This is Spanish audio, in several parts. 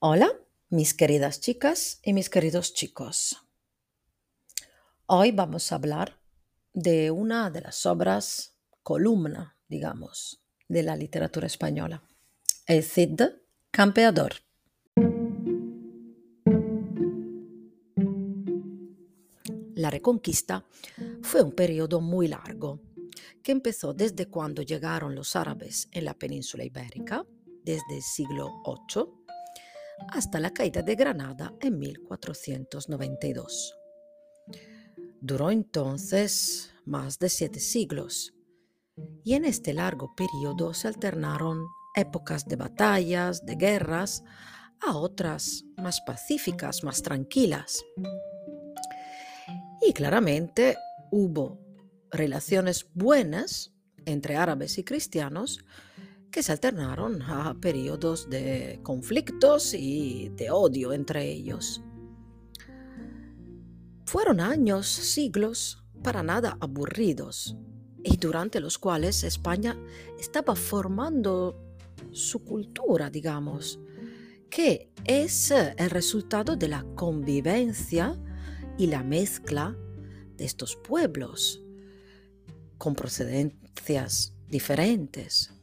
Hola, mis queridas chicas y mis queridos chicos. Hoy vamos a hablar de una de las obras columna, digamos, de la literatura española, el Cid Campeador. La Reconquista fue un periodo muy largo que empezó desde cuando llegaron los árabes en la península ibérica, desde el siglo VIII, hasta la caída de Granada en 1492. Duró entonces más de siete siglos y en este largo periodo se alternaron épocas de batallas, de guerras, a otras más pacíficas, más tranquilas. Y claramente hubo relaciones buenas entre árabes y cristianos que se alternaron a periodos de conflictos y de odio entre ellos. Fueron años, siglos, para nada aburridos, y durante los cuales España estaba formando su cultura, digamos, que es el resultado de la convivencia y la mezcla de estos pueblos con procedencias diferentes.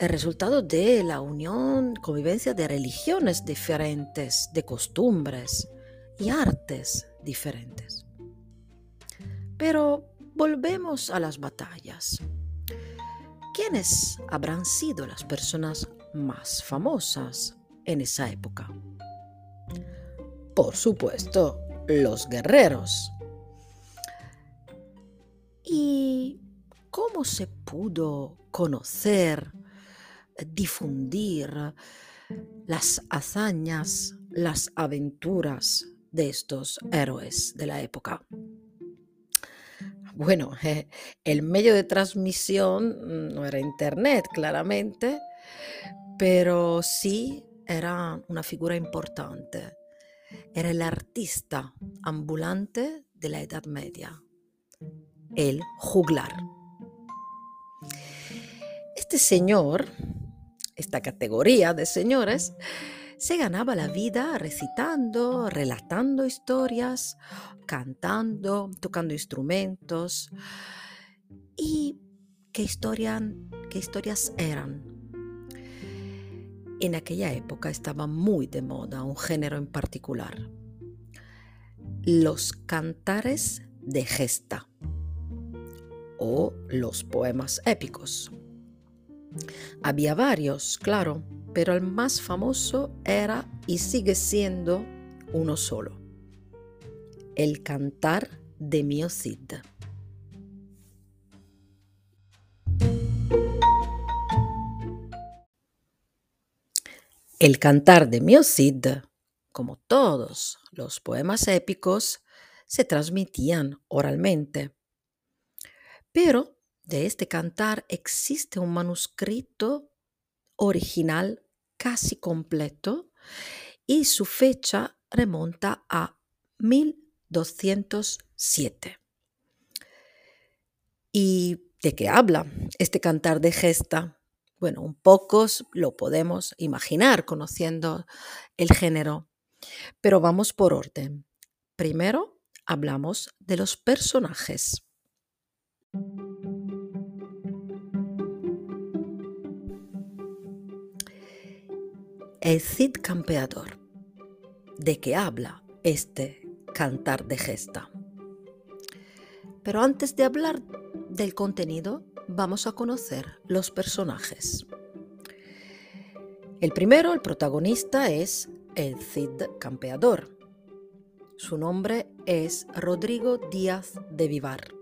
El resultado de la unión, convivencia de religiones diferentes, de costumbres y artes diferentes. Pero volvemos a las batallas. ¿Quiénes habrán sido las personas más famosas en esa época? Por supuesto, los guerreros. ¿Y cómo se pudo conocer, difundir las hazañas, las aventuras de estos héroes de la época? Bueno, el medio de transmisión no era Internet, claramente, pero sí era una figura importante. Era el artista ambulante de la Edad Media, el juglar. Este señor, esta categoría de señores, se ganaba la vida recitando, relatando historias, cantando, tocando instrumentos. ¿Y qué, qué historias eran? En aquella época estaba muy de moda un género en particular, los cantares de gesta o los poemas épicos. Había varios, claro, pero el más famoso era y sigue siendo uno solo, el cantar de Mio Cid. El cantar de Mio Cid, como todos los poemas épicos, se transmitían oralmente. Pero de este cantar existe un manuscrito original casi completo y su fecha remonta a 1207. ¿Y de qué habla este cantar de gesta? Bueno, un pocos lo podemos imaginar conociendo el género, pero vamos por orden. Primero hablamos de los personajes. El Cid Campeador. ¿De qué habla este cantar de gesta? Pero antes de hablar del contenido, vamos a conocer los personajes. El primero, el protagonista, es el Cid Campeador. Su nombre es Rodrigo Díaz de Vivar.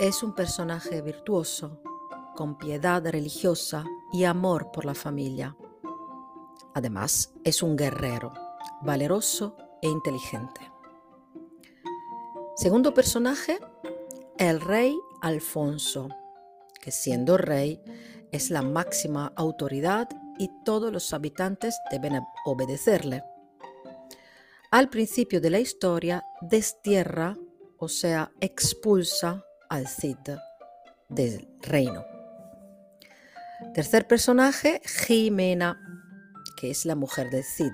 Es un personaje virtuoso, con piedad religiosa y amor por la familia Además, es un guerrero, valeroso e inteligente. Segundo personaje, el rey Alfonso, que siendo rey es la máxima autoridad y todos los habitantes deben obedecerle. Al principio de la historia destierra, o sea, expulsa al Cid del reino. Tercer personaje, Jimena, que es la mujer del Cid.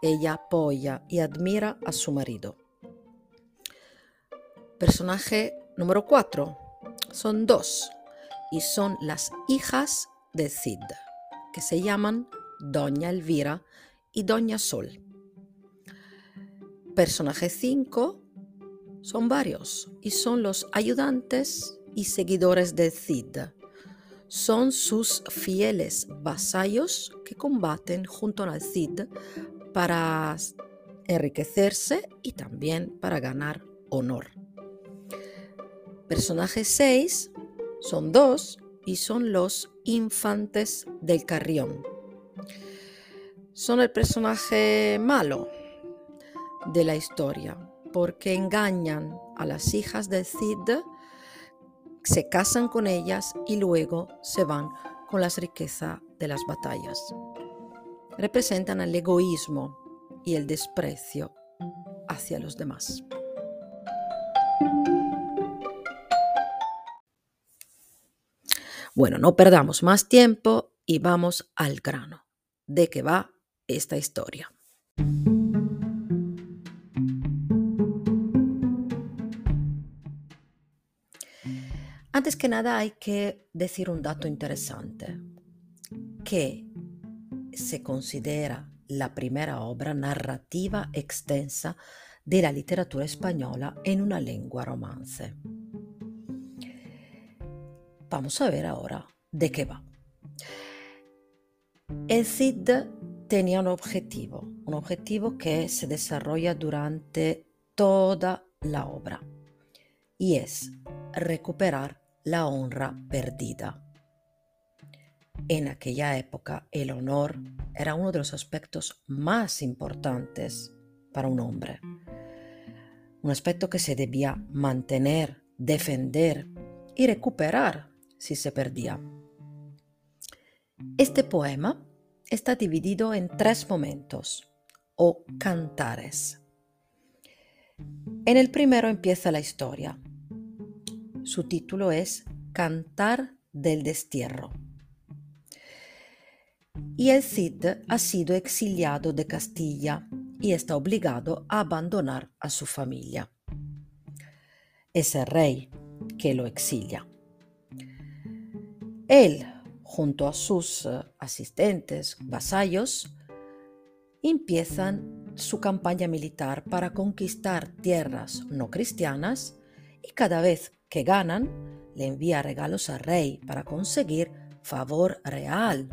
Ella apoya y admira a su marido. Personaje número 4. Son dos y son las hijas de Cid, que se llaman Doña Elvira y Doña Sol. Personaje 5 son varios y son los ayudantes y seguidores de Cid. Son sus fieles vasallos que combaten junto al Cid para enriquecerse y también para ganar honor. Personaje 6 son dos y son los infantes del Carrión. Son el personaje malo de la historia porque engañan a las hijas del Cid, se casan con ellas y luego se van con las riquezas de las batallas. Representan el egoísmo y el desprecio hacia los demás. Bueno, no perdamos más tiempo y vamos al grano. ¿De qué va esta historia? Antes que nada hay que decir un dato interesante, que se considera la primera obra narrativa extensa de la literatura española en una lengua romance. Vamos a ver ahora de qué va. El Cid tenía un objetivo, un objetivo que se desarrolla durante toda la obra y es recuperar la honra perdida. En aquella época el honor era uno de los aspectos más importantes para un hombre, un aspecto que se debía mantener, defender y recuperar si se perdía. Este poema está dividido en tres momentos o cantares. En el primero empieza la historia. Su título es Cantar del destierro. Y el Cid ha sido exiliado de Castilla y está obligado a abandonar a su familia. Es el rey que lo exilia. Él, junto a sus asistentes, vasallos, empiezan su campaña militar para conquistar tierras no cristianas y cada vez que ganan le envía regalos al rey para conseguir favor real.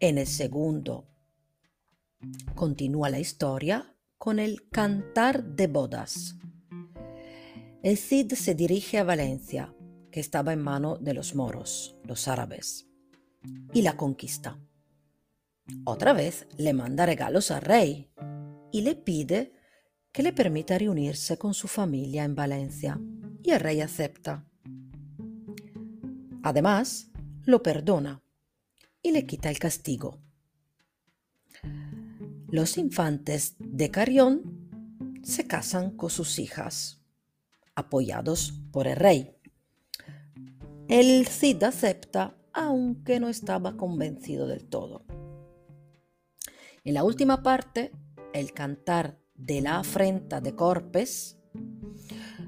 En el segundo continúa la historia con el cantar de bodas. El Cid se dirige a Valencia que estaba en mano de los moros, los árabes, y la conquista. Otra vez le manda regalos al rey y le pide que le permita reunirse con su familia en Valencia, y el rey acepta. Además, lo perdona y le quita el castigo. Los infantes de Carión se casan con sus hijas, apoyados por el rey. El Cid acepta, aunque no estaba convencido del todo. En la última parte, el cantar de la afrenta de Corpes,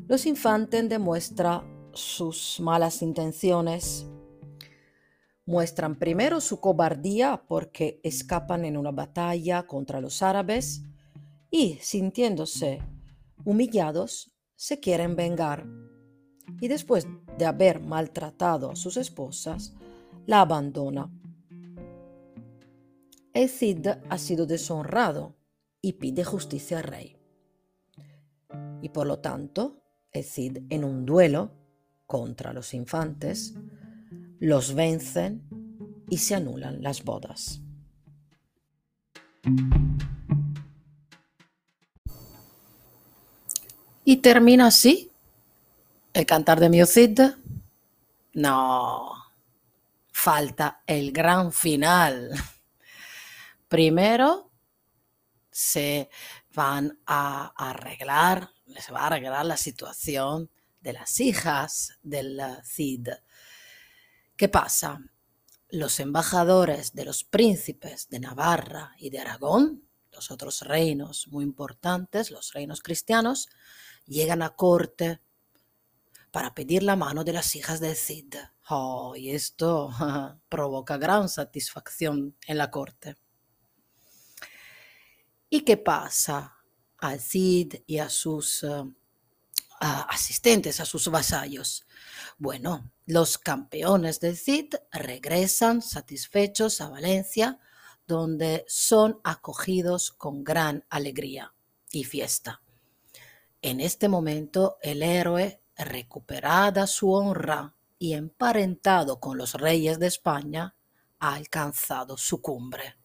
los infantes demuestran sus malas intenciones. Muestran primero su cobardía porque escapan en una batalla contra los árabes y, sintiéndose humillados, se quieren vengar y después de haber maltratado a sus esposas, la abandona. El Cid ha sido deshonrado y pide justicia al rey. Y por lo tanto, el Cid en un duelo contra los infantes, los vencen y se anulan las bodas. Y termina así el cantar de Cid? No, falta el gran final. Primero se van a arreglar, se va a arreglar la situación de las hijas del Cid. ¿Qué pasa? los embajadores de los príncipes de Navarra y de Aragón, los otros reinos muy importantes, los reinos cristianos, llegan a corte para pedir la mano de las hijas del Cid. Oh, y esto provoca gran satisfacción en la corte. ¿Y qué pasa al Cid y a sus eh, asistentes, a sus vasallos? Bueno, los campeones del Cid regresan satisfechos a Valencia, donde son acogidos con gran alegría y fiesta. En este momento el héroe, recuperada su honra y emparentado con los reyes de España, ha alcanzado su cumbre.